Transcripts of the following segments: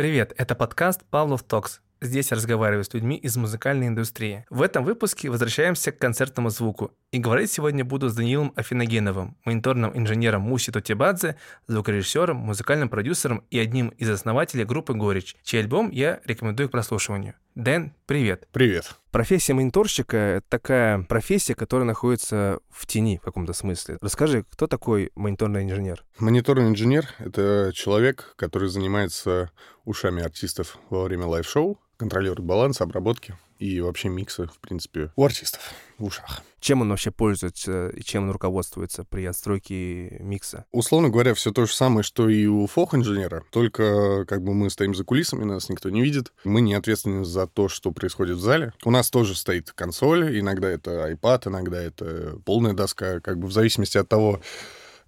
Привет, это подкаст «Павлов Токс». Здесь я разговариваю с людьми из музыкальной индустрии. В этом выпуске возвращаемся к концертному звуку. И говорить сегодня буду с Даниилом Афиногеновым, мониторным инженером Муси Тотибадзе, звукорежиссером, музыкальным продюсером и одним из основателей группы «Горечь», чей альбом я рекомендую к прослушиванию. Дэн, привет. Привет. Профессия мониторщика — это такая профессия, которая находится в тени в каком-то смысле. Расскажи, кто такой мониторный инженер? Мониторный инженер — это человек, который занимается ушами артистов во время live-шоу, контролирует баланс, обработки и вообще миксы, в принципе, у артистов в ушах. Чем он вообще пользуется и чем он руководствуется при отстройке микса? Условно говоря, все то же самое, что и у FOH-инженера, только как бы мы стоим за кулисами, нас никто не видит. Мы не ответственны за то, что происходит в зале. У нас тоже стоит консоль, иногда это iPad, иногда это полная доска, как бы в зависимости от того,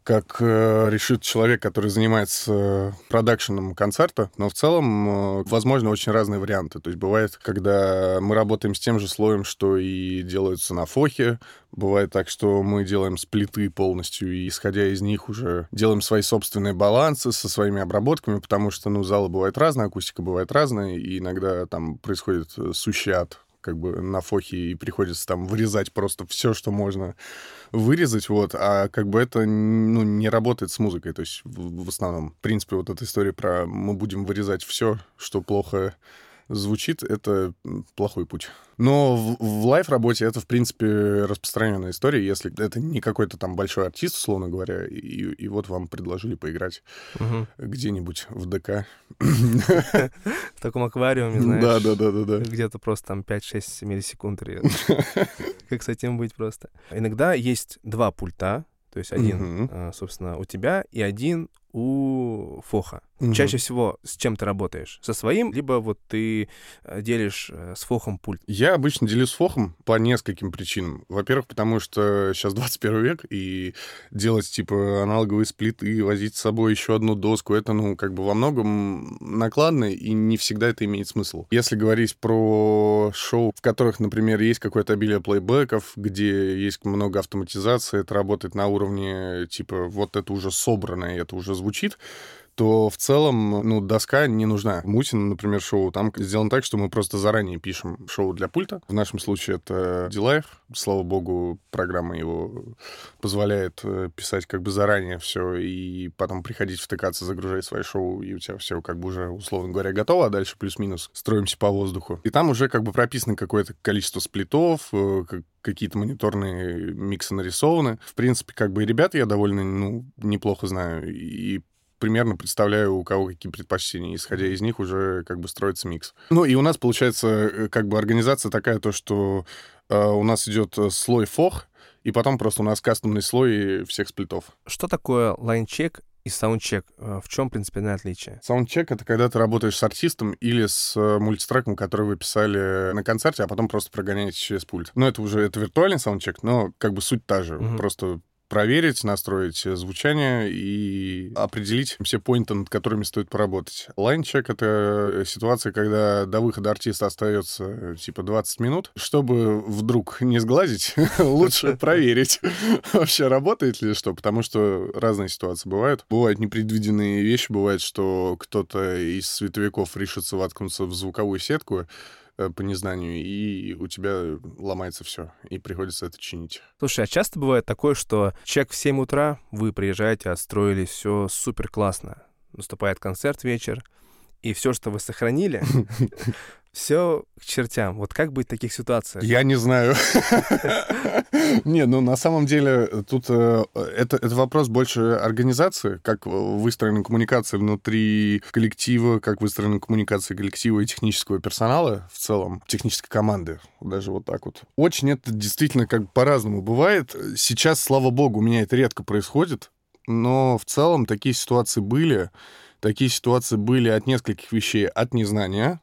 как э, решит человек, который занимается продакшеном концерта, но в целом э, возможно очень разные варианты. То есть бывает, когда мы работаем с тем же слоем, что и делается на фохе, бывает так, что мы делаем сплиты полностью, и исходя из них уже делаем свои собственные балансы со своими обработками, потому что, ну, залы бывают разные, акустика бывает разная, и иногда там происходит э, сущий ад как бы на фохе, и приходится там вырезать просто все, что можно вырезать, вот, а как бы это, ну, не работает с музыкой, то есть в, в основном, в принципе, вот эта история про мы будем вырезать все, что плохо звучит, это плохой путь. Но в, в лайв-работе это, в принципе, распространенная история, если это не какой-то там большой артист, условно говоря, и, и вот вам предложили поиграть угу. где-нибудь в ДК. В таком аквариуме, знаешь. Да, да, да, да, да. Где-то просто там 5-6 миллисекунд. Как с этим быть просто. Иногда есть два пульта, то есть один, угу. собственно, у тебя и один у Фоха. Угу. Чаще всего с чем ты работаешь? Со своим, либо вот ты э, делишь э, с Фохом пульт? Я обычно делю с Фохом по нескольким причинам. Во-первых, потому что сейчас 21 век, и делать, типа, аналоговые сплиты и возить с собой еще одну доску, это, ну, как бы во многом накладно, и не всегда это имеет смысл. Если говорить про шоу, в которых, например, есть какое-то обилие плейбеков, где есть много автоматизации, это работает на уровне, типа, вот это уже собранное, это уже звучит, то в целом, ну, доска не нужна. Мутин, например, шоу, там сделано так, что мы просто заранее пишем шоу для пульта. В нашем случае это Дилайв. Слава богу, программа его позволяет э, писать как бы заранее все и потом приходить втыкаться, загружать свои шоу, и у тебя все как бы уже, условно говоря, готово, а дальше плюс-минус строимся по воздуху. И там уже как бы прописано какое-то количество сплитов, э, какие-то мониторные миксы нарисованы. В принципе, как бы и ребят я довольно, ну, неплохо знаю, и примерно представляю, у кого какие предпочтения. Исходя из них уже как бы строится микс. Ну и у нас получается э, как бы организация такая, то что э, у нас идет э, слой фох, и потом просто у нас кастомный слой всех сплитов. Что такое лайнчек и саундчек? Э, в чем принципиальное отличие? Саундчек — это когда ты работаешь с артистом или с мультитреком, который вы писали на концерте, а потом просто прогоняете через пульт. Ну, это уже это виртуальный саундчек, но как бы суть та же. Угу. Просто проверить, настроить звучание и определить все поинты, над которыми стоит поработать. Лайнчек — это ситуация, когда до выхода артиста остается типа 20 минут. Чтобы вдруг не сглазить, лучше проверить, вообще работает ли что, потому что разные ситуации бывают. Бывают непредвиденные вещи, бывает, что кто-то из световиков решится воткнуться в звуковую сетку, Э, по незнанию, и у тебя ломается все, и приходится это чинить. Слушай, а часто бывает такое, что чек в 7 утра, вы приезжаете, отстроили все супер классно, наступает концерт вечер, и все, что вы сохранили, все к чертям. Вот как быть в таких ситуациях? Я не знаю. Не, ну на самом деле тут э, это, это вопрос больше организации, как выстроена коммуникация внутри коллектива, как выстроена коммуникация коллектива и технического персонала в целом, технической команды, даже вот так вот. Очень это действительно как по-разному бывает. Сейчас, слава богу, у меня это редко происходит, но в целом такие ситуации были. Такие ситуации были от нескольких вещей. От незнания,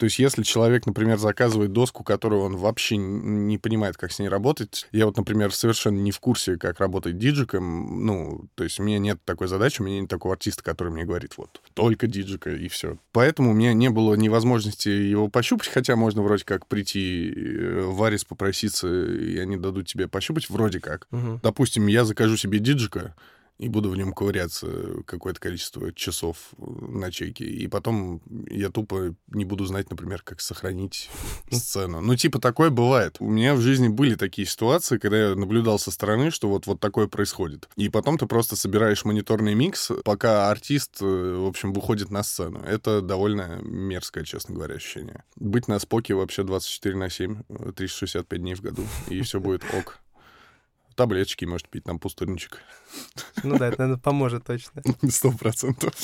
то есть, если человек, например, заказывает доску, которую он вообще не понимает, как с ней работать, я вот, например, совершенно не в курсе, как работать диджиком, ну, то есть у меня нет такой задачи, у меня нет такого артиста, который мне говорит, вот, только диджика, и все. Поэтому у меня не было невозможности его пощупать, хотя можно вроде как прийти э, в Арис попроситься, и они дадут тебе пощупать, вроде как. Угу. Допустим, я закажу себе диджика, и буду в нем ковыряться какое-то количество часов э, на чеке. И потом я тупо не буду знать, например, как сохранить сцену. Ну, типа, такое бывает. У меня в жизни были такие ситуации, когда я наблюдал со стороны, что вот, вот такое происходит. И потом ты просто собираешь мониторный микс, пока артист, э, в общем, выходит на сцену. Это довольно мерзкое, честно говоря, ощущение. Быть на споке вообще 24 на 7, 365 э, дней в году, и все будет ок таблеточки, может пить там пустырничек. Ну да, это, наверное, поможет точно. Сто процентов.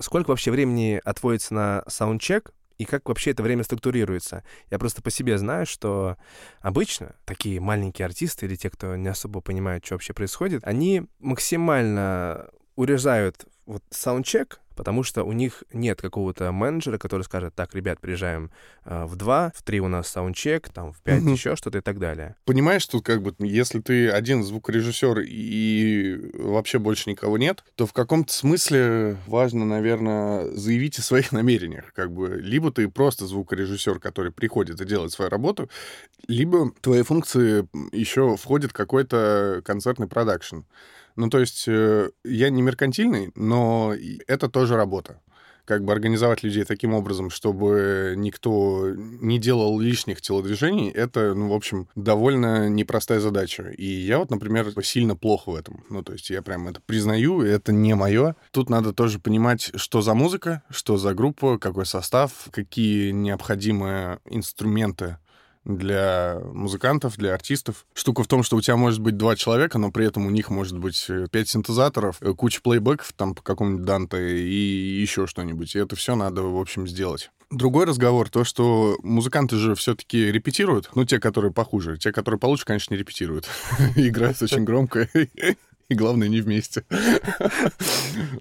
Сколько вообще времени отводится на саундчек, и как вообще это время структурируется. Я просто по себе знаю, что обычно такие маленькие артисты или те, кто не особо понимают, что вообще происходит, они максимально урезают вот саундчек потому что у них нет какого-то менеджера, который скажет, так, ребят, приезжаем э, в 2, в 3 у нас саундчек, там, в 5 угу. еще что-то и так далее. Понимаешь, тут как бы, если ты один звукорежиссер и вообще больше никого нет, то в каком-то смысле важно, наверное, заявить о своих намерениях. Как бы, либо ты просто звукорежиссер, который приходит и делает свою работу, либо твои функции еще входит какой-то концертный продакшн. Ну, то есть э, я не меркантильный, но это тоже работа как бы организовать людей таким образом, чтобы никто не делал лишних телодвижений, это, ну, в общем, довольно непростая задача. И я вот, например, сильно плохо в этом. Ну, то есть я прям это признаю, это не мое. Тут надо тоже понимать, что за музыка, что за группа, какой состав, какие необходимые инструменты для музыкантов, для артистов. Штука в том, что у тебя может быть два человека, но при этом у них может быть э, пять синтезаторов, э, куча плейбеков там по какому-нибудь Данте и еще что-нибудь. И это все надо, в общем, сделать. Другой разговор, то, что музыканты же все-таки репетируют, ну, те, которые похуже. Те, которые получше, конечно, не репетируют. Играют очень громко. И главное, не вместе.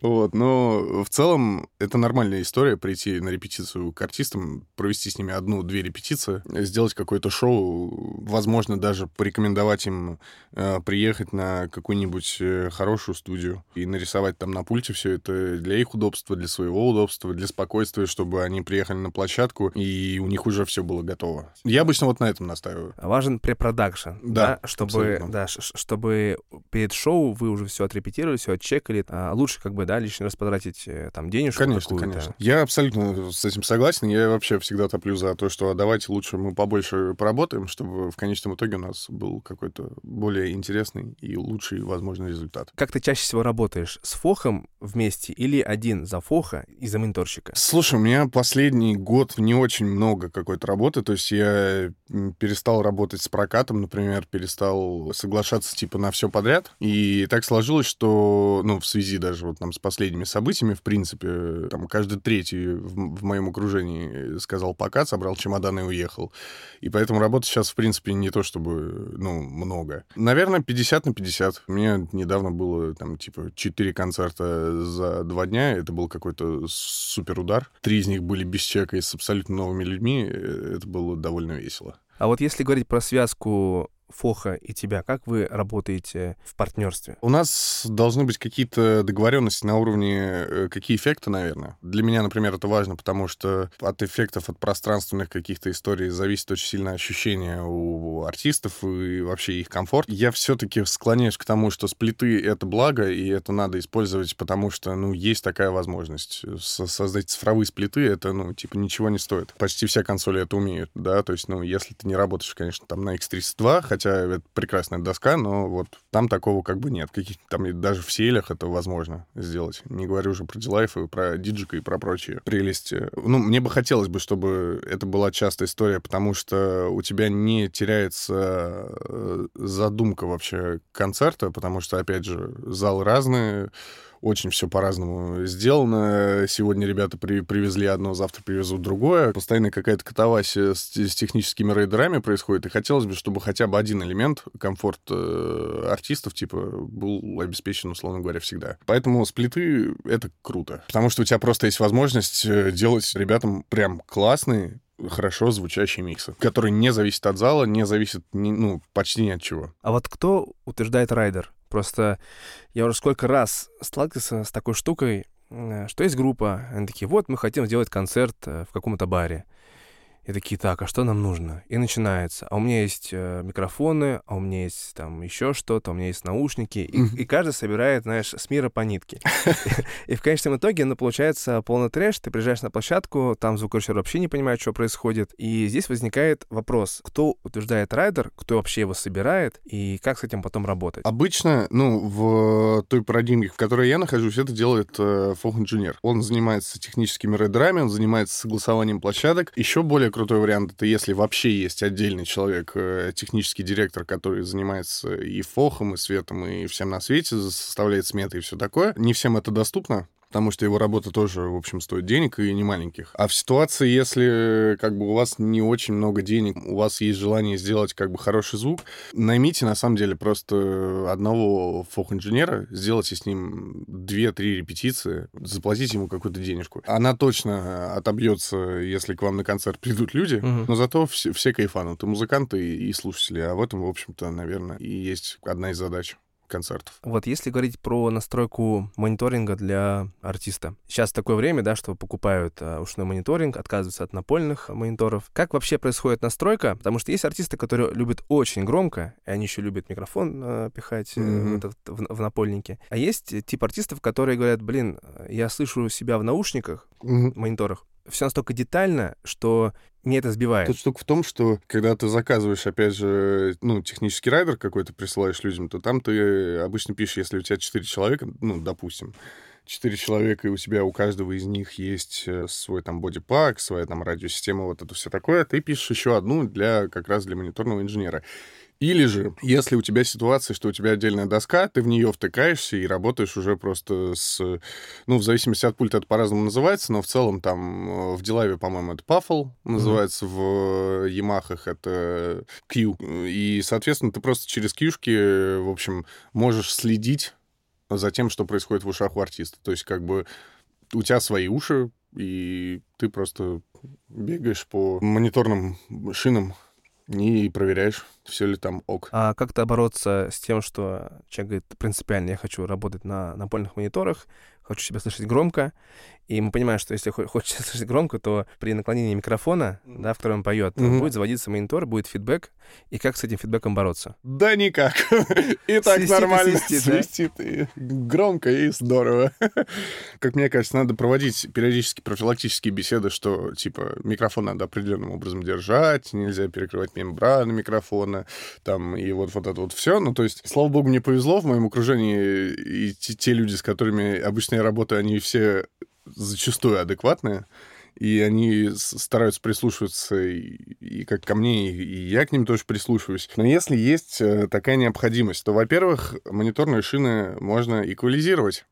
Вот, но в целом это нормальная история прийти на репетицию к артистам, провести с ними одну-две репетиции, сделать какое-то шоу, возможно, даже порекомендовать им э, приехать на какую-нибудь э, хорошую студию и нарисовать там на пульте все это для их удобства, для своего удобства, для спокойствия, чтобы они приехали на площадку и у них уже все было готово. Я обычно вот на этом настаиваю. Важен препродакшн, да, да чтобы, да, чтобы перед шоу вы уже все отрепетировали, все отчекали, а лучше как бы, да, лишний раз потратить э, там денежку Конечно, конечно. Я абсолютно с этим согласен. Я вообще всегда топлю за то, что давайте лучше мы побольше поработаем, чтобы в конечном итоге у нас был какой-то более интересный и лучший возможный результат. Как ты чаще всего работаешь? С Фохом вместе или один за Фоха и за менторщика? Слушай, у меня последний год не очень много какой-то работы, то есть я перестал работать с прокатом, например, перестал соглашаться типа на все подряд, и так сложилось, что, ну, в связи даже вот там с последними событиями, в принципе, там каждый третий в, в моем окружении сказал пока, собрал чемоданы и уехал. И поэтому работы сейчас, в принципе, не то чтобы, ну, много. Наверное, 50 на 50. У меня недавно было, там, типа, 4 концерта за два дня. Это был какой-то супер удар. Три из них были без чека и с абсолютно новыми людьми. Э, это было довольно весело. А вот если говорить про связку Фоха и тебя, как вы работаете в партнерстве? У нас должны быть какие-то договоренности на уровне, э, какие эффекты, наверное. Для меня, например, это важно, потому что от эффектов, от пространственных каких-то историй зависит очень сильно ощущение у артистов и вообще их комфорт. Я все-таки склоняюсь к тому, что сплиты — это благо, и это надо использовать, потому что, ну, есть такая возможность. Создать цифровые сплиты — это, ну, типа, ничего не стоит. Почти все консоли это умеют, да, то есть, ну, если ты не работаешь, конечно, там на X32, хотя хотя это прекрасная доска, но вот там такого как бы нет. Каких там даже в селях это возможно сделать. Не говорю уже про Дилайф и про Диджика и про прочие прелести. Ну, мне бы хотелось бы, чтобы это была частая история, потому что у тебя не теряется э, задумка вообще концерта, потому что, опять же, залы разные, очень все по-разному сделано. Сегодня ребята при, привезли одно, завтра привезут другое. Постоянно какая-то катавасия с, с техническими рейдерами происходит. И хотелось бы, чтобы хотя бы один элемент, комфорт э, артистов, типа, был обеспечен, условно говоря, всегда. Поэтому сплиты — это круто. Потому что у тебя просто есть возможность э, делать ребятам прям классные, хорошо звучащие миксы, которые не зависят от зала, не зависят ну, почти ни от чего. А вот кто утверждает райдер? Просто я уже сколько раз сталкивался с такой штукой, э, что есть группа, они такие, вот мы хотим сделать концерт э, в каком-то баре. И такие, так, а что нам нужно? И начинается. А у меня есть э, микрофоны, а у меня есть там еще что-то, у меня есть наушники. И, mm-hmm. и каждый собирает, знаешь, с мира по нитке. И в конечном итоге, ну, получается полный трэш. Ты приезжаешь на площадку, там звукорежиссер вообще не понимает, что происходит. И здесь возникает вопрос, кто утверждает райдер, кто вообще его собирает, и как с этим потом работать? Обычно, ну, в той парадигме, в которой я нахожусь, это делает э, фок-инженер. Он занимается техническими райдерами, он занимается согласованием площадок. Еще более крутой вариант — это если вообще есть отдельный человек, э, технический директор, который занимается и фохом, и светом, и всем на свете, составляет сметы и все такое. Не всем это доступно, потому что его работа тоже, в общем, стоит денег и не маленьких. А в ситуации, если как бы у вас не очень много денег, у вас есть желание сделать как бы хороший звук, наймите на самом деле просто одного фок-инженера, сделайте с ним 2-3 репетиции, заплатите ему какую-то денежку. Она точно отобьется, если к вам на концерт придут люди, угу. но зато все, все кайфанут, и музыканты, и слушатели. А в этом, в общем-то, наверное, и есть одна из задач концертов. Вот если говорить про настройку мониторинга для артиста. Сейчас такое время, да, что покупают а, ушной мониторинг, отказываются от напольных мониторов. Как вообще происходит настройка? Потому что есть артисты, которые любят очень громко, и они еще любят микрофон э, пихать mm-hmm. э, в, в напольнике. А есть тип артистов, которые говорят, блин, я слышу себя в наушниках, mm-hmm. мониторах, все настолько детально, что мне это сбивает. Тут штука в том, что когда ты заказываешь, опять же, ну, технический райдер какой-то присылаешь людям, то там ты обычно пишешь, если у тебя 4 человека, ну, допустим, четыре человека, и у тебя у каждого из них есть э, свой там бодипак, своя там радиосистема, вот это все такое, ты пишешь еще одну для как раз для мониторного инженера. Или же, если у тебя ситуация, что у тебя отдельная доска, ты в нее втыкаешься и работаешь уже просто с... Ну, в зависимости от пульта это по-разному называется, но в целом там э, в Дилаве, по-моему, это Puffle называется, mm-hmm. в Ямахах это Q. И, соответственно, ты просто через кьюшки, в общем, можешь следить за тем, что происходит в ушах у артиста. То есть как бы у тебя свои уши, и ты просто бегаешь по мониторным шинам и проверяешь, все ли там ок. А как-то бороться с тем, что человек говорит, принципиально я хочу работать на напольных мониторах, хочу себя слышать громко, и мы понимаем, что если хочется слышать громко, то при наклонении микрофона, да, в котором он поет, mm-hmm. будет заводиться монитор, будет фидбэк. И как с этим фидбэком бороться? Да никак. И так нормально свистит. И громко и здорово. Как мне кажется, надо проводить периодически профилактические беседы, что, типа, микрофон надо определенным образом держать, нельзя перекрывать мембраны микрофона, там, и вот, вот это вот все. Ну, то есть, слава богу, мне повезло в моем окружении, и те люди, с которыми обычно я работаю, они все зачастую адекватные, и они стараются прислушиваться и, и как ко мне, и, и я к ним тоже прислушиваюсь. Но если есть э, такая необходимость, то, во-первых, мониторные шины можно эквализировать.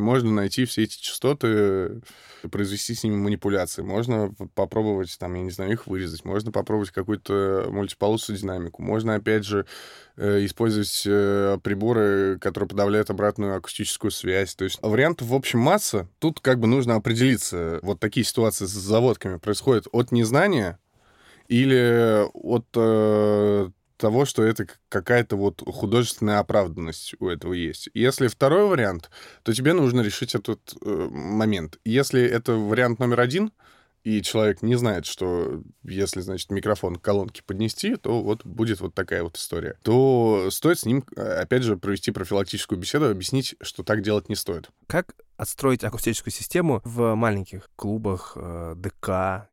Можно найти все эти частоты, произвести с ними манипуляции. Можно попробовать, там, я не знаю, их вырезать. Можно попробовать какую-то мультиполосу динамику. Можно, опять же, э, использовать э, приборы, которые подавляют обратную акустическую связь. То есть вариантов, в общем, масса. Тут как бы нужно определиться. Вот такие ситуации с заводками происходят от незнания или от э, того, что это какая-то вот художественная оправданность у этого есть. Если второй вариант, то тебе нужно решить этот э, момент. Если это вариант номер один, и человек не знает, что если, значит, микрофон к колонке поднести, то вот будет вот такая вот история, то стоит с ним, опять же, провести профилактическую беседу, объяснить, что так делать не стоит. Как отстроить акустическую систему в маленьких клубах, э, ДК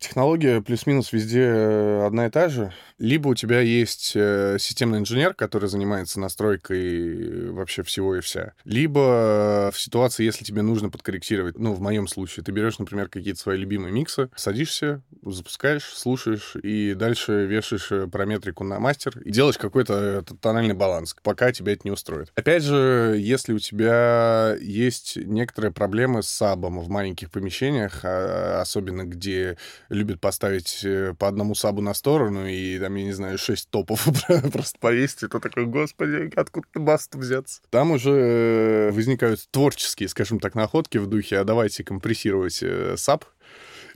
Технология плюс-минус везде э, одна и та же. Либо у тебя есть э, системный инженер, который занимается настройкой вообще всего и вся. Либо в ситуации, если тебе нужно подкорректировать, ну, в моем случае, ты берешь, например, какие-то свои любимые миксы, садишься, запускаешь, слушаешь, и дальше вешаешь э, параметрику на мастер и делаешь какой-то тональный баланс, пока тебя это не устроит. Опять же, если у тебя есть некоторые проблемы с сабом в маленьких помещениях, а, особенно где любит поставить э, по одному сабу на сторону и, там, я не знаю, шесть топов просто повесить, это такой, господи, откуда бас взяться? Там уже э, возникают творческие, скажем так, находки в духе, а давайте компрессировать э, саб,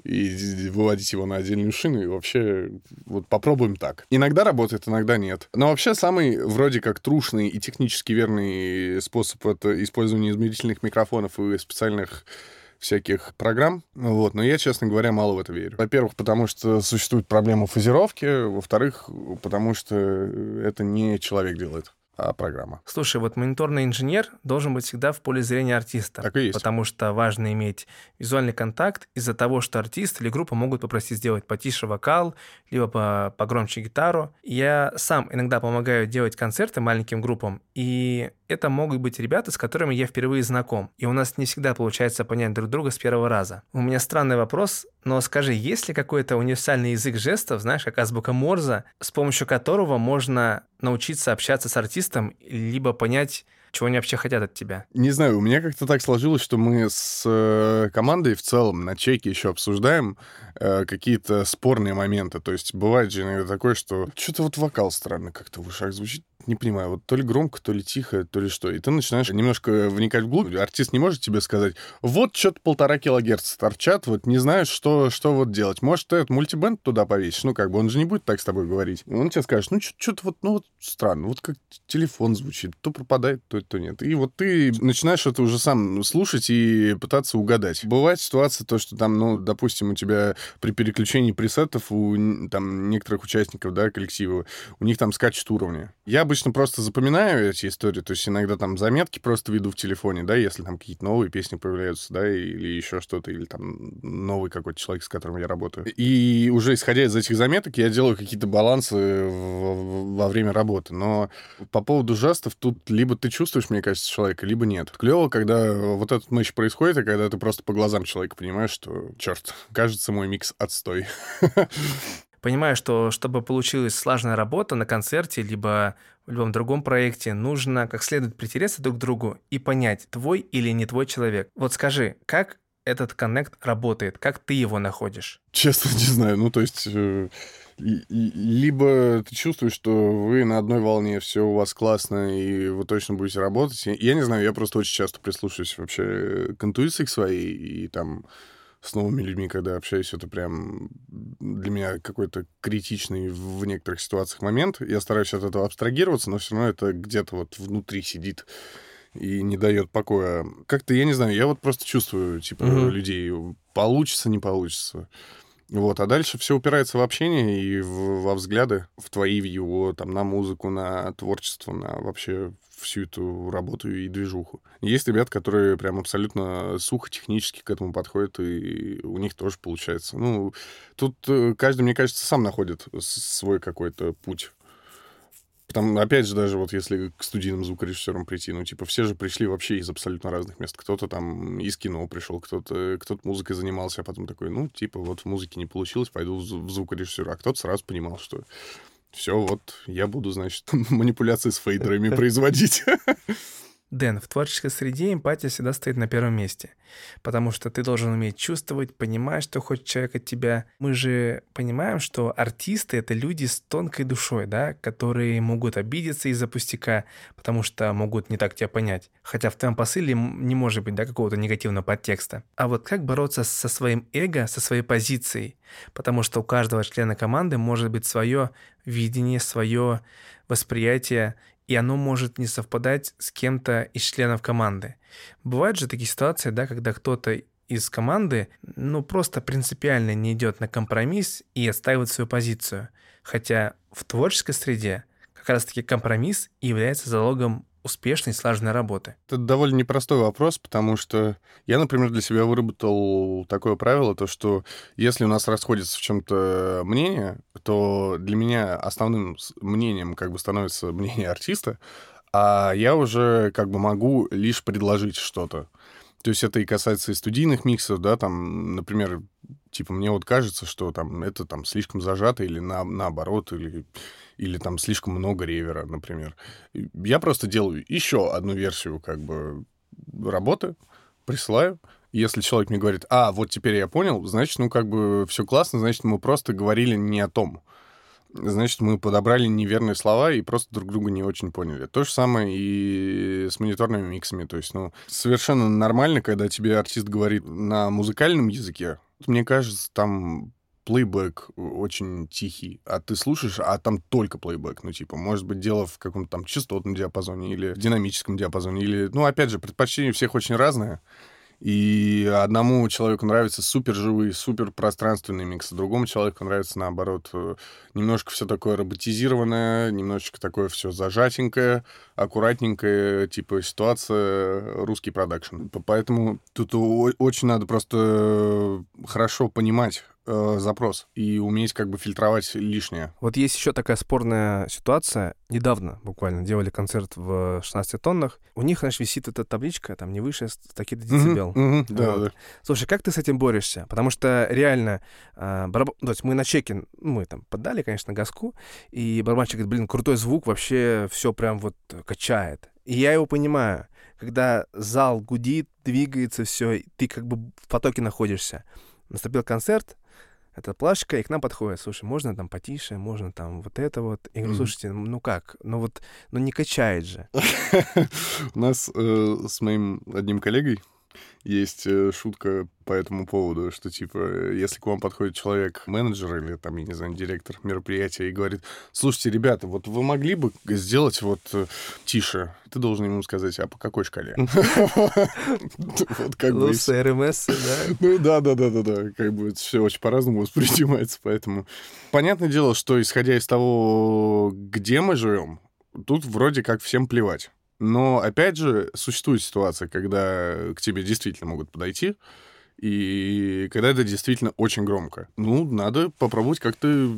и выводить его на отдельную шину, и вообще вот попробуем так. Иногда работает, иногда нет. Но вообще самый вроде как трушный и технически верный способ это использование измерительных микрофонов и специальных всяких программ, вот, но я, честно говоря, мало в это верю. Во-первых, потому что существует проблема фазировки, во-вторых, потому что это не человек делает программа. Слушай, вот мониторный инженер должен быть всегда в поле зрения артиста. Так и есть. Потому что важно иметь визуальный контакт из-за того, что артист или группа могут попросить сделать потише вокал, либо по погромче гитару. Я сам иногда помогаю делать концерты маленьким группам, и это могут быть ребята, с которыми я впервые знаком, и у нас не всегда получается понять друг друга с первого раза. У меня странный вопрос, но скажи, есть ли какой-то универсальный язык жестов, знаешь, как азбука Морза, с помощью которого можно научиться общаться с артистом, либо понять, чего они вообще хотят от тебя? Не знаю, у меня как-то так сложилось, что мы с э, командой в целом на чеке еще обсуждаем э, какие-то спорные моменты. То есть бывает же иногда такое, что что-то вот вокал странно как-то в ушах звучит не понимаю, вот то ли громко, то ли тихо, то ли что. И ты начинаешь немножко вникать вглубь. Артист не может тебе сказать, вот что-то полтора килогерца торчат, вот не знаешь, что, что вот делать. Может, ты этот мультибенд туда повесишь? Ну, как бы он же не будет так с тобой говорить. Он тебе скажет, ну, что-то вот, ну, вот странно, вот как телефон звучит, то пропадает, то, то нет. И вот ты начинаешь это уже сам слушать и пытаться угадать. Бывает ситуация, то, что там, ну, допустим, у тебя при переключении пресетов у там некоторых участников, да, коллектива, у них там скачет уровни. Я бы обычно просто запоминаю эти истории, то есть иногда там заметки просто веду в телефоне, да, если там какие-то новые песни появляются, да, или еще что-то, или там новый какой-то человек, с которым я работаю. И уже исходя из этих заметок, я делаю какие-то балансы во время работы. Но по поводу жестов, тут либо ты чувствуешь, мне кажется, человека, либо нет. Клево, когда вот этот матч происходит, и когда ты просто по глазам человека понимаешь, что, черт, кажется, мой микс отстой. Понимаю, что чтобы получилась слаженная работа на концерте, либо в любом другом проекте, нужно как следует притереться друг к другу и понять, твой или не твой человек. Вот скажи, как этот коннект работает, как ты его находишь? Честно, не знаю. Ну, то есть... Э, либо ты чувствуешь, что вы на одной волне, все у вас классно, и вы точно будете работать. Я не знаю, я просто очень часто прислушиваюсь вообще к интуиции своей, и там с новыми людьми, когда общаюсь, это прям для меня какой-то критичный в некоторых ситуациях момент. Я стараюсь от этого абстрагироваться, но все равно это где-то вот внутри сидит и не дает покоя. Как-то, я не знаю, я вот просто чувствую, типа, mm-hmm. людей. Получится, не получится. Вот, а дальше все упирается в общение и в, во взгляды, в твои, в его, там, на музыку, на творчество, на вообще всю эту работу и движуху. Есть ребят, которые прям абсолютно сухо технически к этому подходят, и у них тоже получается. Ну, тут э, каждый, мне кажется, сам находит свой какой-то путь. Там, опять же, даже вот если к студийным звукорежиссерам прийти, ну, типа, все же пришли вообще из абсолютно разных мест. Кто-то там из кино пришел, кто-то кто музыкой занимался, а потом такой, ну, типа, вот в музыке не получилось, пойду в звукорежиссера. А кто-то сразу понимал, что все, вот я буду, значит, манипуляции с фейдерами производить. Дэн, в творческой среде эмпатия всегда стоит на первом месте, потому что ты должен уметь чувствовать, понимать, что хочет человек от тебя. Мы же понимаем, что артисты — это люди с тонкой душой, да, которые могут обидеться из-за пустяка, потому что могут не так тебя понять. Хотя в твоем посыле не может быть, да, какого-то негативного подтекста. А вот как бороться со своим эго, со своей позицией? Потому что у каждого члена команды может быть свое видение, свое восприятие и оно может не совпадать с кем-то из членов команды. Бывают же такие ситуации, да, когда кто-то из команды, ну, просто принципиально не идет на компромисс и отстаивает свою позицию. Хотя в творческой среде как раз-таки компромисс является залогом успешной, слаженной работы? Это довольно непростой вопрос, потому что я, например, для себя выработал такое правило, то что если у нас расходится в чем-то мнение, то для меня основным мнением как бы становится мнение артиста, а я уже как бы могу лишь предложить что-то. То есть это и касается и студийных миксов, да, там, например, типа мне вот кажется, что там это там слишком зажато или на, наоборот, или или там слишком много ревера, например. Я просто делаю еще одну версию как бы работы, присылаю. Если человек мне говорит, а, вот теперь я понял, значит, ну, как бы все классно, значит, мы просто говорили не о том. Значит, мы подобрали неверные слова и просто друг друга не очень поняли. То же самое и с мониторными миксами. То есть, ну, совершенно нормально, когда тебе артист говорит на музыкальном языке. Мне кажется, там плейбэк очень тихий, а ты слушаешь, а там только плейбэк. Ну, типа, может быть, дело в каком-то там частотном диапазоне или в динамическом диапазоне, или, ну, опять же, предпочтения всех очень разные. И одному человеку нравятся супер живые, супер пространственные миксы, другому человеку нравится, наоборот, э, немножко все такое роботизированное, немножечко такое все зажатенькое, аккуратненькое, типа ситуация русский продакшн. Поэтому тут очень надо просто хорошо понимать, э, запрос и уметь как бы фильтровать лишнее. Вот есть еще такая спорная ситуация. Недавно буквально делали концерт в 16 тоннах. У них, знаешь, висит эта табличка, там не выше таких-то децибел. Mm-hmm, mm-hmm, да, да. Слушай, как ты с этим борешься? Потому что реально, э, бараб... то есть мы на чеке, мы там поддали, конечно, газку, и барабанщик говорит, блин, крутой звук, вообще все прям вот качает. И я его понимаю, когда зал гудит, двигается все, ты как бы в потоке находишься. Наступил концерт, это плашка, и к нам подходит, слушай, можно там потише, можно там вот это вот. Я говорю, слушайте, ну как, ну вот, ну не качает же. У нас э, с моим одним коллегой есть э, шутка по этому поводу, что, типа, если к вам подходит человек, менеджер или, там, я не знаю, директор мероприятия и говорит, слушайте, ребята, вот вы могли бы сделать вот э, тише? Ты должен ему сказать, а по какой шкале? Вот как бы... Ну, РМС, да? Ну, да, да, да, да, да. Как бы все очень по-разному воспринимается, поэтому... Понятное дело, что, исходя из того, где мы живем, тут вроде как всем плевать. Но, опять же, существует ситуация, когда к тебе действительно могут подойти, и когда это действительно очень громко. Ну, надо попробовать как-то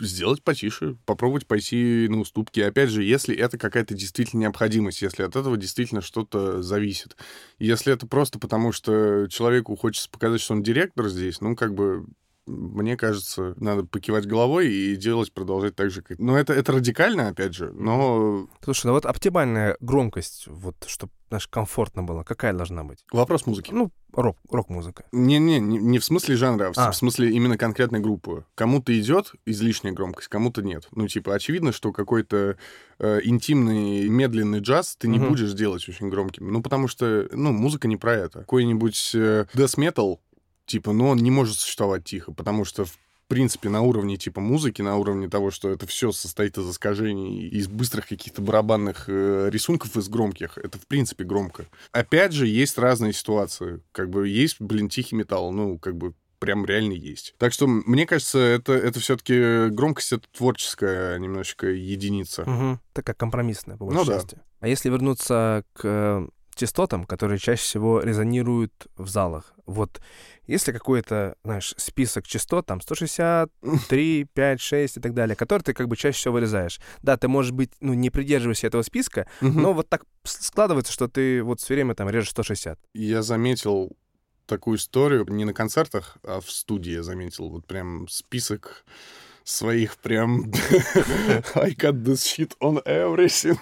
сделать потише, попробовать пойти на уступки. Опять же, если это какая-то действительно необходимость, если от этого действительно что-то зависит. Если это просто потому, что человеку хочется показать, что он директор здесь, ну, как бы мне кажется, надо покивать головой и делать, продолжать так же, как... Ну, это, это радикально, опять же, но... Слушай, ну вот оптимальная громкость, вот, чтобы, знаешь, комфортно было, какая должна быть? Вопрос музыки. Ну, рок, рок-музыка. Не-не, не, не в смысле жанра, а, а в смысле именно конкретной группы. Кому-то идет излишняя громкость, кому-то нет. Ну, типа, очевидно, что какой-то э, интимный, медленный джаз ты не угу. будешь делать очень громким. Ну, потому что, ну, музыка не про это. Какой-нибудь э, death metal типа, но он не может существовать тихо, потому что в принципе, на уровне типа музыки, на уровне того, что это все состоит из искажений, из быстрых каких-то барабанных э, рисунков, из громких, это в принципе громко. Опять же, есть разные ситуации. Как бы есть, блин, тихий металл, ну, как бы прям реально есть. Так что, мне кажется, это, это все-таки громкость это творческая немножечко единица. Угу. Такая компромиссная, по большей ну, части. Да. А если вернуться к частотам, которые чаще всего резонируют в залах. Вот если какой-то, знаешь, список частот, там 160, 3, 5, 6 и так далее, который ты как бы чаще всего вырезаешь. Да, ты, может быть, ну, не придерживаешься этого списка, но вот так складывается, что ты вот все время там режешь 160. Я заметил такую историю не на концертах, а в студии я заметил. Вот прям список своих прям I got this shit on everything.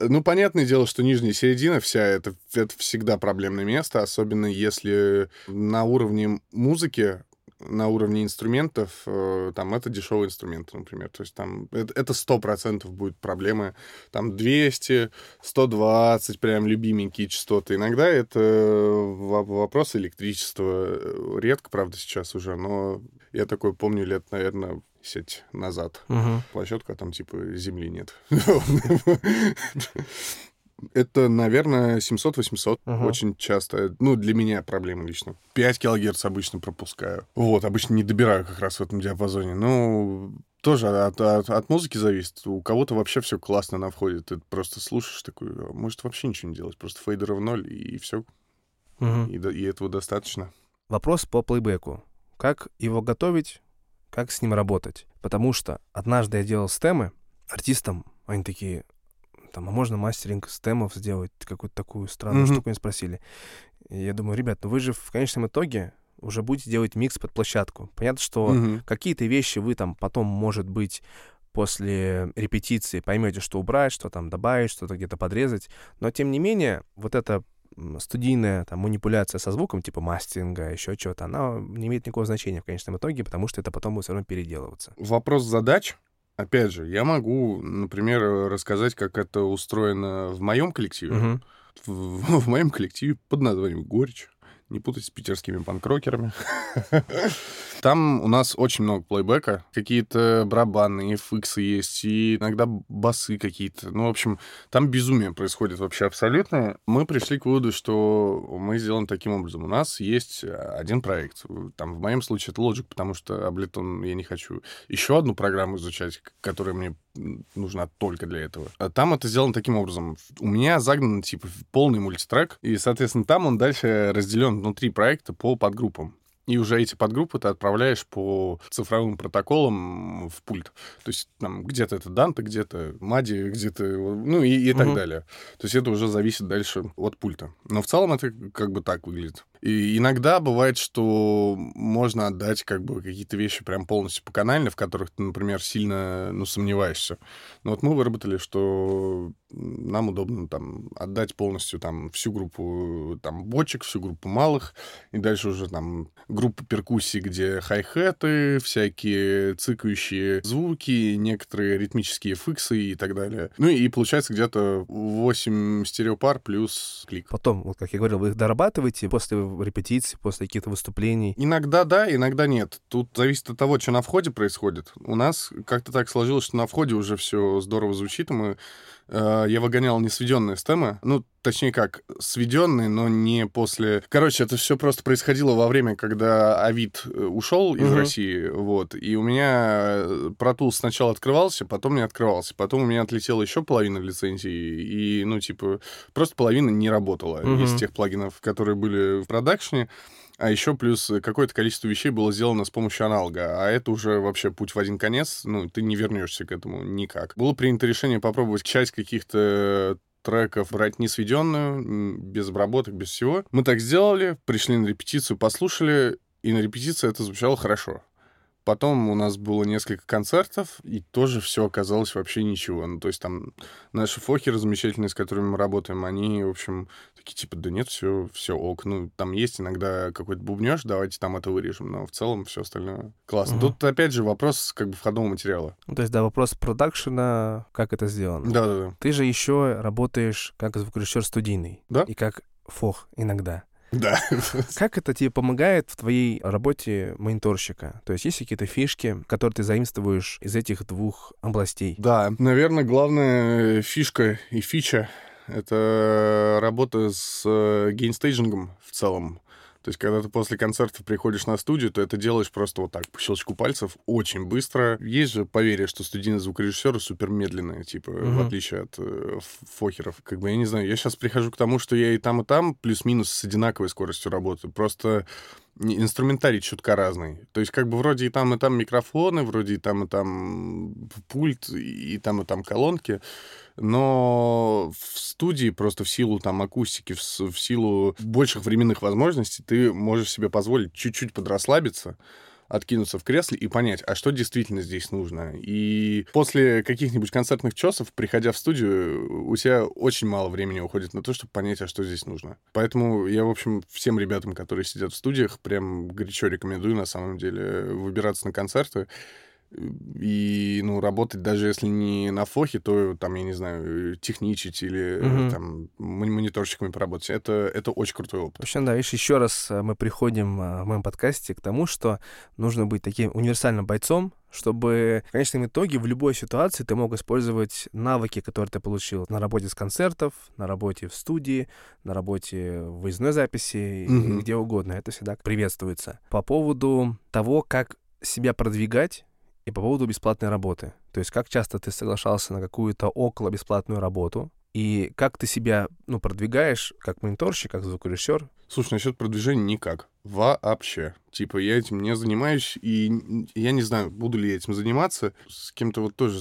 ну, понятное дело, что нижняя середина вся, это, это всегда проблемное место, особенно если на уровне музыки на уровне инструментов, э, там, это дешевые инструменты, например. То есть там это сто процентов будет проблемы. Там 200, 120, прям любименькие частоты. Иногда это вопрос электричества. Редко, правда, сейчас уже, но я такой помню лет, наверное, сеть назад. Угу. Площадка, там типа земли нет. Это, наверное, 700-800 угу. очень часто. Ну, для меня проблема лично. 5 килогерц обычно пропускаю. Вот, обычно не добираю как раз в этом диапазоне. Ну, тоже от, от, от музыки зависит. У кого-то вообще все классно на входе. Ты просто слушаешь такой, а может вообще ничего не делать. Просто фейдер в ноль, и, и все. Угу. И, и этого достаточно. Вопрос по плейбеку как его готовить, как с ним работать. Потому что однажды я делал стемы артистам, они такие, там, а можно мастеринг стемов сделать, какую-то такую странную mm-hmm. штуку они спросили. И я думаю, ребят, ну вы же в конечном итоге уже будете делать микс под площадку. Понятно, что mm-hmm. какие-то вещи вы там потом, может быть, после репетиции поймете, что убрать, что там добавить, что-то где-то подрезать. Но, тем не менее, вот это студийная там, манипуляция со звуком, типа мастеринга, еще чего-то, она не имеет никакого значения в конечном итоге, потому что это потом будет все равно переделываться. Вопрос задач. Опять же, я могу, например, рассказать, как это устроено в моем коллективе. Угу. В, в моем коллективе под названием «Горечь» Не путать с питерскими панкрокерами. Там у нас очень много плейбека. Какие-то барабаны, фиксы есть, и иногда басы какие-то. Ну, в общем, там безумие происходит вообще абсолютно. Мы пришли к выводу, что мы сделаем таким образом. У нас есть один проект. Там, в моем случае, это Logic, потому что Ableton я не хочу еще одну программу изучать, которая мне нужна только для этого. А там это сделано таким образом. У меня загнан, типа, полный мультитрек, и, соответственно, там он дальше разделен внутри проекта по подгруппам. И уже эти подгруппы ты отправляешь по цифровым протоколам в пульт. То есть там где-то это Данте, где-то Мади, где-то... Ну и, и так угу. далее. То есть это уже зависит дальше от пульта. Но в целом это как бы так выглядит. И иногда бывает, что можно отдать как бы какие-то вещи прям полностью по канальне, в которых ты, например, сильно, ну, сомневаешься. Но вот мы выработали, что нам удобно там отдать полностью там всю группу там бочек, всю группу малых, и дальше уже там группа перкуссии, где хай-хеты, всякие цикающие звуки, некоторые ритмические фиксы и так далее. Ну и получается где-то 8 стереопар плюс клик. Потом, вот как я говорил, вы их дорабатываете после репетиций, после каких-то выступлений? Иногда да, иногда нет. Тут зависит от того, что на входе происходит. У нас как-то так сложилось, что на входе уже все здорово звучит, и мы Э, я выгонял не сведенные стемы. Ну, точнее как, сведенные, но не после... Короче, это все просто происходило во время, когда Авид э, ушел из угу. России, вот, и у меня Pro Tools сначала открывался, потом не открывался, потом у меня отлетела еще половина лицензии, и, ну, типа, просто половина не работала угу. из тех плагинов, которые были в продакшне. А еще плюс какое-то количество вещей было сделано с помощью аналога, а это уже вообще путь в один конец, ну, ты не вернешься к этому никак. Было принято решение попробовать часть каких-то треков брать не сведенную, без обработок, без всего. Мы так сделали, пришли на репетицию, послушали, и на репетиции это звучало хорошо. Потом у нас было несколько концертов, и тоже все оказалось вообще ничего. Ну, то есть там наши фохеры замечательные, с которыми мы работаем, они, в общем, такие типа, да нет, все, все ок. Ну, там есть иногда какой-то бубнеж, давайте там это вырежем, но в целом все остальное классно. Угу. Тут, опять же, вопрос как бы входного материала. Ну, то есть, да, вопрос продакшена, как это сделано. Да-да-да. Ты же еще работаешь как звукорежиссер студийный. Да. И как фох иногда. Да. Как это тебе помогает в твоей работе мониторщика? То есть есть какие-то фишки, которые ты заимствуешь из этих двух областей? Да, наверное, главная фишка и фича — это работа с э, gain staging'ом в целом. То есть, когда ты после концерта приходишь на студию, то это делаешь просто вот так, по щелчку пальцев, очень быстро. Есть же поверье, что студийные звукорежиссеры супер медленные, типа, mm-hmm. в отличие от э, FOH'еров. Как бы, я не знаю, я сейчас прихожу к тому, что я и там, и там плюс-минус с одинаковой скоростью работаю. Просто инструментарий чутка разный. То есть как бы вроде и там, и там микрофоны, вроде и там, и там пульт, и там, и там колонки, но в студии просто в силу там акустики, в, в силу больших временных возможностей ты можешь себе позволить чуть-чуть подрасслабиться, откинуться в кресле и понять, а что действительно здесь нужно. И после каких-нибудь концертных часов, приходя в студию, у тебя очень мало времени уходит на то, чтобы понять, а что здесь нужно. Поэтому я, в общем, всем ребятам, которые сидят в студиях, прям горячо рекомендую, на самом деле, выбираться на концерты и, ну, работать даже если не на фохе, то, там, я не знаю, техничить или угу. там мониторщиками поработать. Это, это очень крутой опыт. Вообще, да, видишь, еще раз э, мы приходим э, в моем подкасте к тому, что нужно быть таким универсальным бойцом, чтобы в конечном итоге в любой ситуации ты мог использовать навыки, которые ты получил на работе с концертов, на работе в студии, на работе в выездной записи, mm где угодно. Это всегда приветствуется. По поводу того, как себя продвигать и по поводу бесплатной работы. То есть как часто ты соглашался на какую-то около бесплатную работу, и как ты себя, ну, продвигаешь как мониторщик, как звукорежиссер? Слушай, насчет продвижения никак. Вообще. Типа, я этим не занимаюсь, и я не знаю, буду ли я этим заниматься. С кем-то вот тоже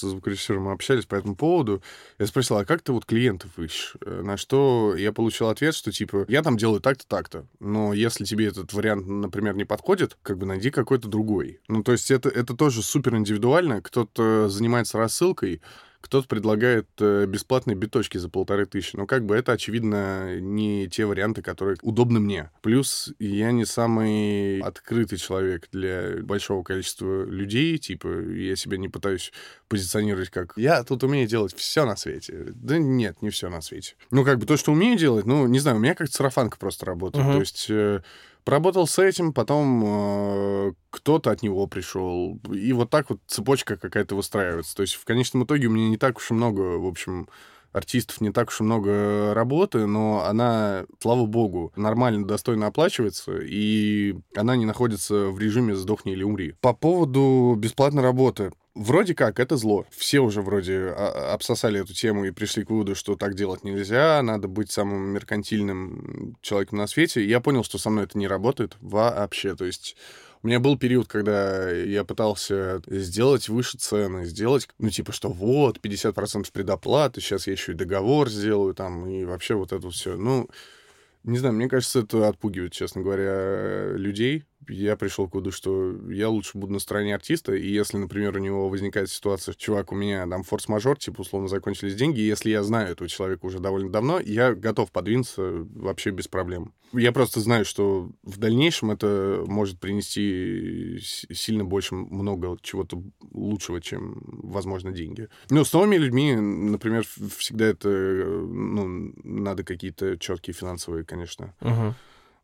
с звукорежиссером общались по этому поводу. Я спросил, а как ты вот клиентов ищешь? Э, на что я получил ответ, что, типа, я там делаю так-то, так-то. Но если тебе этот вариант, например, не подходит, как бы найди какой-то другой. Ну, то есть это, это тоже супер индивидуально. Кто-то занимается рассылкой, кто-то предлагает э, бесплатные биточки за полторы тысячи. Но как бы это, очевидно, не те варианты, которые удобны мне. Плюс я не самый открытый человек для большого количества людей. Типа, я себя не пытаюсь позиционировать как «я тут умею делать все на свете». Да нет, не все на свете. Ну, как бы то, что умею делать, ну, не знаю, у меня как сарафанка просто работает. Uh-huh. То есть э, Поработал с этим, потом э, кто-то от него пришел. И вот так вот цепочка какая-то выстраивается. То есть в конечном итоге у меня не так уж и много, в общем, артистов не так уж и много работы, но она, слава богу, нормально, достойно оплачивается, и она не находится в режиме «сдохни или умри». По поводу бесплатной работы. Вроде как, это зло. Все уже вроде а, обсосали эту тему и пришли к выводу, что так делать нельзя, надо быть самым меркантильным человеком на свете. я понял, что со мной это не работает вообще. То есть у меня был период, когда я пытался сделать выше цены, сделать, ну, типа, что вот, 50% предоплаты, сейчас я еще и договор сделаю там, и вообще вот это все. Ну, не знаю, мне кажется, это отпугивает, честно говоря, людей, я пришел к выводу, что я лучше буду на стороне артиста, и если, например, у него возникает ситуация, чувак, у меня там форс-мажор, типа, условно, закончились деньги, и если я знаю этого человека уже довольно давно, я готов подвинуться вообще без проблем. Я просто знаю, что в дальнейшем это может принести сильно больше много чего-то лучшего, чем, возможно, деньги. Ну, с новыми людьми, например, всегда это, ну, надо какие-то четкие финансовые, конечно, uh-huh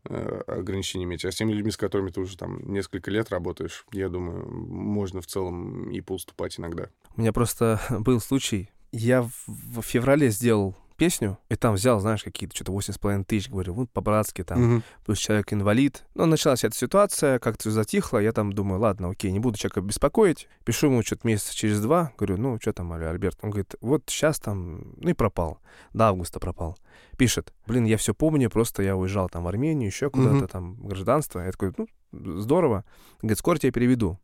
Э, ограничения иметь. А с теми людьми, с которыми ты уже там несколько лет работаешь, я думаю, можно в целом и поуступать иногда. У меня просто был случай. Я в феврале сделал песню, и там взял, знаешь, какие-то что-то 8,5 тысяч, говорю, вот по-братски там, угу. плюс человек инвалид. Но началась эта ситуация, как-то затихла, я там думаю, ладно, окей, не буду человека беспокоить. Пишу ему что-то месяца через два, говорю, ну, что там, Альберт? Он говорит, вот сейчас там, ну и пропал. До августа пропал. Пишет, блин, я все помню, просто я уезжал там в Армению, еще куда-то угу. там, гражданство. Я такой, ну, здорово. Говорит, скоро тебя переведу.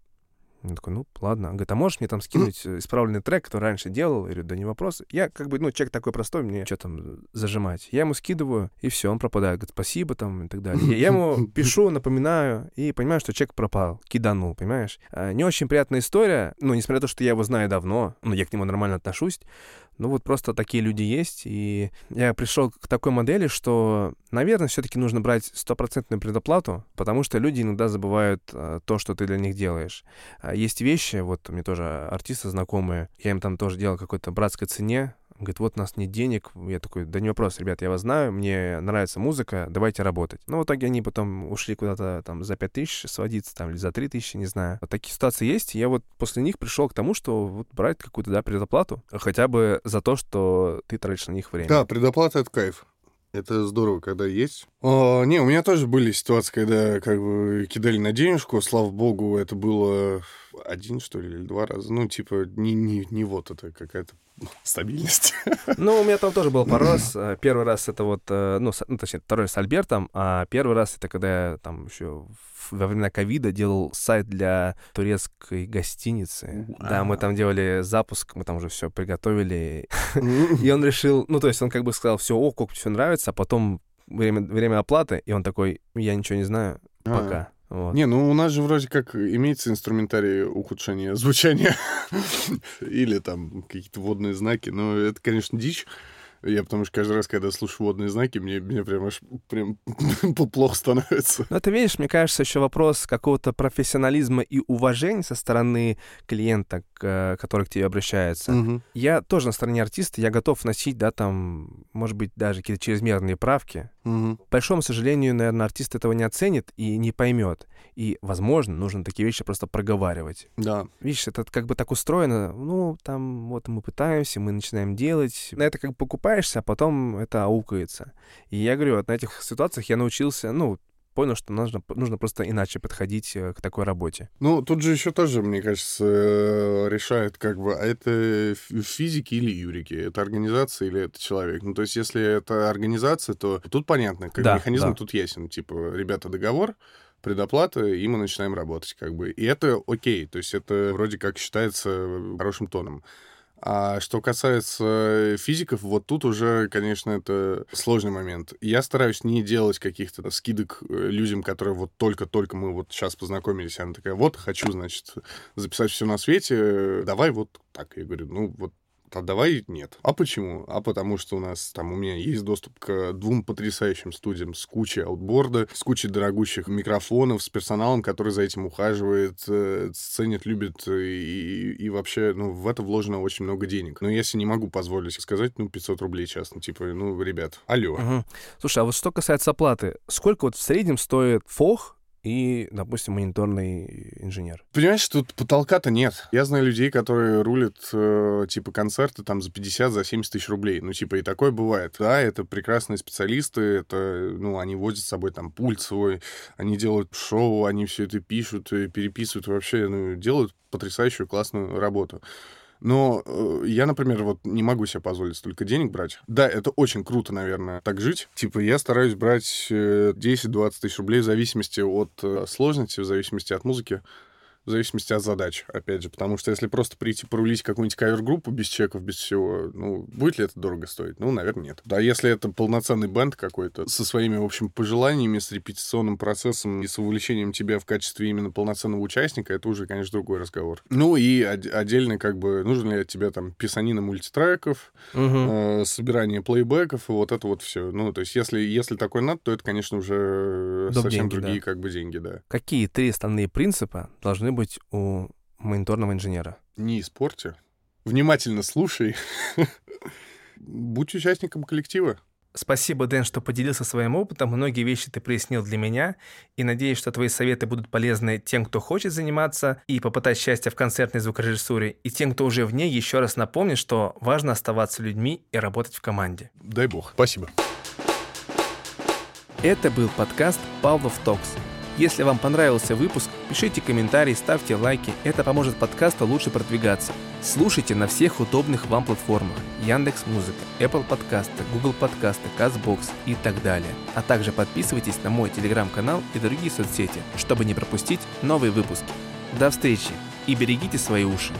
Он такой, ну, ладно. Он говорит, а можешь мне там скинуть э, исправленный трек, который раньше делал? Я говорю, да не вопрос. Я как бы, ну, человек такой простой, мне что там зажимать? Я ему скидываю, и все, он пропадает. Говорит, спасибо там и так далее. Я ему пишу, напоминаю, и понимаю, что человек пропал, киданул, понимаешь? А, не очень приятная история, ну, несмотря на то, что я его знаю давно, ну, я к нему нормально отношусь, ну вот просто такие люди есть, и я пришел к такой модели, что, наверное, все-таки нужно брать стопроцентную предоплату, потому что люди иногда забывают а, то, что ты для них делаешь. А есть вещи, вот меня тоже артисты знакомые, я им там тоже делал какой-то братской цене, Говорит, вот у нас нет денег. Я такой, да не вопрос, ребят, я вас знаю, мне нравится музыка, давайте работать. Ну, в итоге они потом ушли куда-то там за 5 тысяч сводиться, там, или за 3 тысячи, не знаю. Вот такие ситуации есть. я вот после них пришел к тому, что вот брать какую-то, да, предоплату, хотя бы за то, что ты тратишь на них время. Да, предоплата — это кайф. Это здорово, когда есть. О, не, у меня тоже были ситуации, когда как бы кидали на денежку. Слава богу, это было один, что ли, или два раза. Ну, типа, не, не, не вот это какая-то стабильность. Ну, у меня там тоже был пару раз. Э, первый раз это вот, э, ну, ну, точнее, второй с Альбертом, а первый раз это когда я там еще во времена ковида делал сайт для турецкой гостиницы. Да, мы там делали запуск, мы там уже все приготовили. И он решил, ну, то есть он как бы сказал, все, о, как все нравится, а потом время, время оплаты, и он такой, я ничего не знаю, а. пока. Вот. Не, ну у нас же вроде как имеется инструментарий ухудшения звучания или там какие-то водные знаки, но это, конечно, дичь. Я потому что каждый раз, когда слушаю водные знаки, мне, мне прям аж прям плохо становится. Ну, это, видишь, мне кажется, еще вопрос какого-то профессионализма и уважения со стороны клиента, к, который к тебе обращается. Угу. Я тоже на стороне артиста, я готов носить, да, там, может быть, даже какие-то чрезмерные правки. Угу. К большому сожалению, наверное, артист этого не оценит и не поймет. И, возможно, нужно такие вещи просто проговаривать. Да. Видишь, это как бы так устроено, ну, там, вот мы пытаемся, мы начинаем делать. На это как бы покупаешься, а потом это аукается. И я говорю, вот на этих ситуациях я научился, ну, понял, что нужно, нужно просто иначе подходить э, к такой работе. Ну, тут же еще тоже, мне кажется, э, решает, как бы, а это физики или юрики, это организация или это человек. Ну, то есть, если это организация, то тут понятно, как да, механизм да. тут ясен. Типа, ребята, договор, предоплата, и мы начинаем работать, как бы. И это окей, то есть это вроде как считается хорошим тоном. А что касается физиков, вот тут уже, конечно, это сложный момент. Я стараюсь не делать каких-то скидок э, людям, которые вот только-только мы вот сейчас познакомились. Она такая, вот, хочу, значит, записать все на свете, давай вот так. Я говорю, ну вот а давай нет. А почему? А потому что у нас там у меня есть доступ к двум потрясающим студиям с кучей аутборда, с кучей дорогущих микрофонов, с персоналом, который за этим ухаживает, э, ценит, любит и, и вообще, ну, в это вложено очень много денег. Но я себе не могу позволить сказать, ну, 500 рублей час, ну, типа, ну, ребят, алло. Угу. Слушай, а вот что касается оплаты, сколько вот в среднем стоит фох и, допустим, мониторный инженер. Понимаешь, тут потолка-то нет. Я знаю людей, которые рулят, э, типа, концерты там за 50, за 70 тысяч рублей. Ну, типа, и такое бывает. Да, это прекрасные специалисты, это, ну, они возят с собой там пульт свой, они делают шоу, они все это пишут, переписывают, вообще, ну, делают потрясающую классную работу. Но э, я, например, вот не могу себе позволить столько денег брать. Да, это очень круто, наверное, так жить. Типа я стараюсь брать 10-20 э, тысяч рублей в зависимости от э, сложности, в зависимости от музыки в зависимости от задач, опять же, потому что если просто прийти порулить какую-нибудь кавер-группу без чеков, без всего, ну, будет ли это дорого стоить? Ну, наверное, нет. Да, если это полноценный бенд какой-то со своими, в общем, пожеланиями, с репетиционным процессом и с увлечением тебя в качестве именно полноценного участника, это уже, конечно, другой разговор. Ну, и отдельно, как бы, нужен ли от тебя там писанина мультитреков, угу. э, собирание плейбеков, и вот это вот все. Ну, то есть, если, если такое надо, то это, конечно, уже Дом совсем деньги, другие, да. как бы, деньги, да. Какие три основные принципа должны быть у мониторного инженера? Не испорти. Внимательно слушай. Будь участником коллектива. Спасибо, Дэн, что поделился своим опытом. Многие вещи ты прояснил для меня. И надеюсь, что твои советы будут полезны тем, кто хочет заниматься и попытать счастье в концертной звукорежиссуре. И тем, кто уже в ней, еще раз напомнит, что важно оставаться людьми и работать в команде. Дай бог. Спасибо. Это был подкаст «Павлов Токс». Если вам понравился выпуск, пишите комментарии, ставьте лайки, это поможет подкасту лучше продвигаться. Слушайте на всех удобных вам платформах Яндекс Музыка, Apple Подкасты, Google Подкасты, Казбокс и так далее. А также подписывайтесь на мой телеграм-канал и другие соцсети, чтобы не пропустить новые выпуски. До встречи и берегите свои уши.